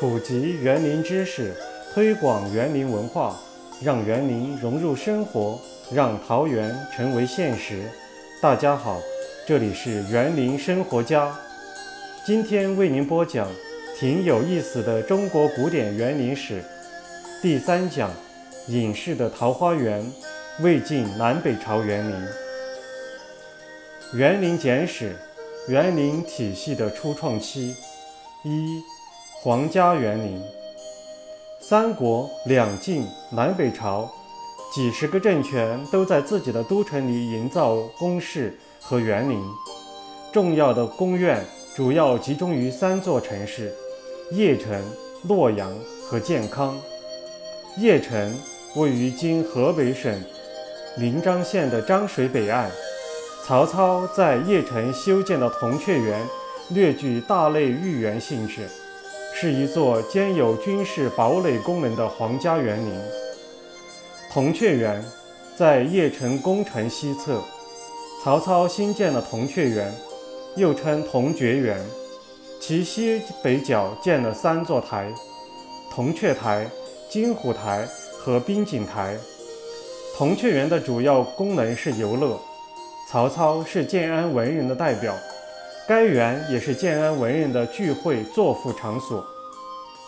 普及园林知识，推广园林文化，让园林融入生活，让桃园成为现实。大家好，这里是园林生活家，今天为您播讲挺有意思的中国古典园林史第三讲：隐士的桃花源——魏晋南北朝园林。园林简史：园林体系的初创期。一皇家园林，三国、两晋、南北朝，几十个政权都在自己的都城里营造宫室和园林。重要的宫苑主要集中于三座城市：邺城、洛阳和建康。邺城位于今河北省临漳县的漳水北岸。曹操在邺城修建的铜雀园，略具大类御园性质。是一座兼有军事堡垒功能的皇家园林。铜雀园在邺城宫城西侧，曹操新建了铜雀园，又称铜爵园。其西北角建了三座台：铜雀台、金虎台和冰景台。铜雀园的主要功能是游乐。曹操是建安文人的代表。该园也是建安文人的聚会作赋场所。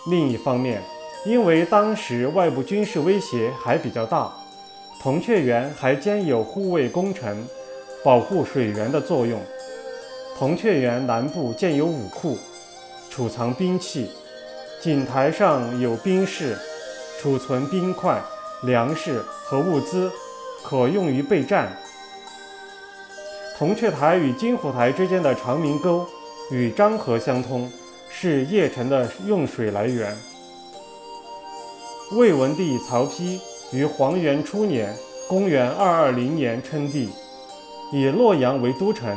另一方面，因为当时外部军事威胁还比较大，铜雀园还兼有护卫宫城、保护水源的作用。铜雀园南部建有武库，储藏兵器；井台上有兵室，储存冰块、粮食和物资，可用于备战。铜雀台与金虎台之间的长明沟与漳河相通，是邺城的用水来源。魏文帝曹丕于黄元初年（公元220年）称帝，以洛阳为都城，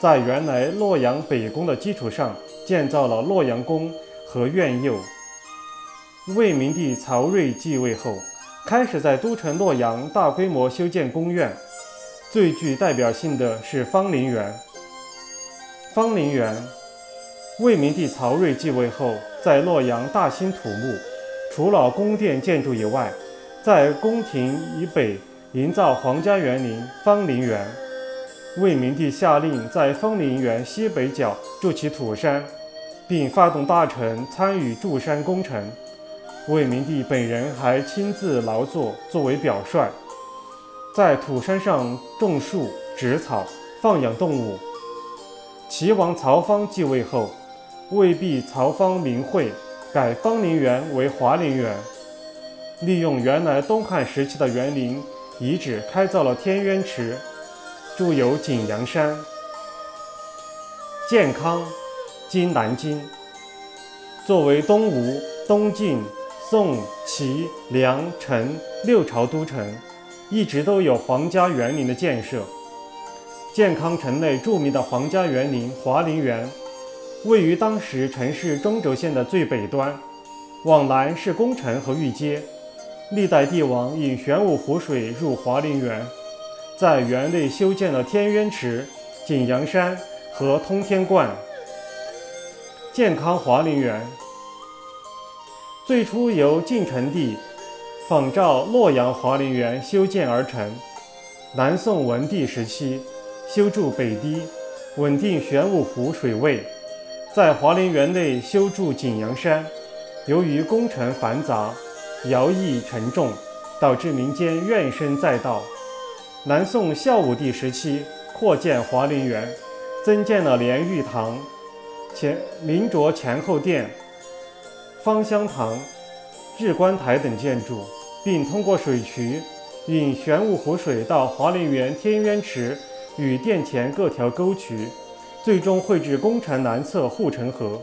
在原来洛阳北宫的基础上建造了洛阳宫和苑囿。魏明帝曹睿继位后，开始在都城洛阳大规模修建宫苑。最具代表性的是芳林园。芳林园，魏明帝曹睿继位后，在洛阳大兴土木，除了宫殿建筑以外，在宫廷以北营造皇家园林芳林园。魏明帝下令在芳林园西北角筑起土山，并发动大臣参与筑山工程。魏明帝本人还亲自劳作，作为表率。在土山上种树、植草、放养动物。齐王曹芳继位后，魏毕曹方名讳，改芳林园为华林园，利用原来东汉时期的园林遗址开造了天渊池，筑有景阳山。建康，今南京，作为东吴、东晋、宋、齐、梁、陈六朝都城。一直都有皇家园林的建设。建康城内著名的皇家园林华林园，位于当时城市中轴线的最北端，往南是宫城和御街。历代帝王引玄武湖水入华林园，在园内修建了天渊池、景阳山和通天观。健康华林园最初由晋成帝。仿照洛阳华林园修建而成。南宋文帝时期修筑北堤，稳定玄武湖水位。在华林园内修筑景阳山，由于工程繁杂、徭役沉重，导致民间怨声载道。南宋孝武帝时期扩建华林园，增建了莲玉堂、前明卓前后殿、芳香堂、日观台等建筑。并通过水渠引玄武湖水到华林园天渊池与殿前各条沟渠，最终绘制宫城南侧护城河。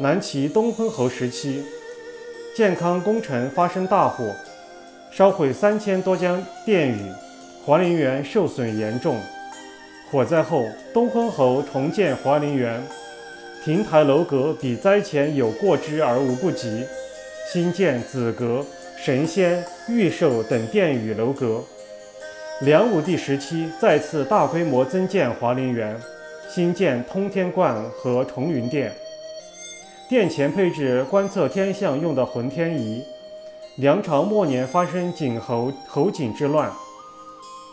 南齐东昏侯时期，建康宫城发生大火，烧毁三千多间殿宇，华林园受损严重。火灾后，东昏侯重建华林园，亭台楼阁比灾前有过之而无不及，新建紫阁。神仙、御兽等殿宇楼阁。梁武帝时期再次大规模增建华林园，新建通天观和重云殿。殿前配置观测天象用的浑天仪。梁朝末年发生景侯侯景之乱，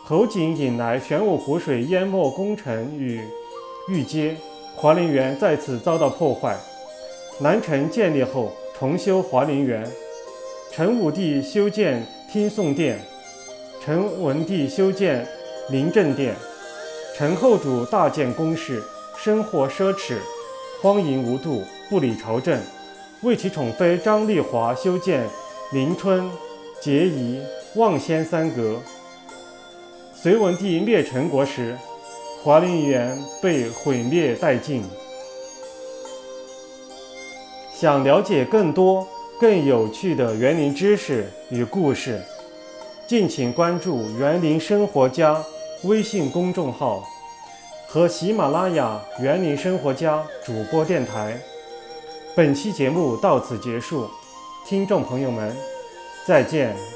侯景引来玄武湖水淹没宫城与御街，华林园再次遭到破坏。南陈建立后，重修华林园。陈武帝修建听颂殿，陈文帝修建临政殿，陈后主大建宫室，生活奢侈，荒淫无度，不理朝政。为其宠妃张丽华修建临春、节仪、望仙三阁。隋文帝灭陈国时，华林园被毁灭殆尽。想了解更多？更有趣的园林知识与故事，敬请关注“园林生活家”微信公众号和喜马拉雅“园林生活家”主播电台。本期节目到此结束，听众朋友们，再见。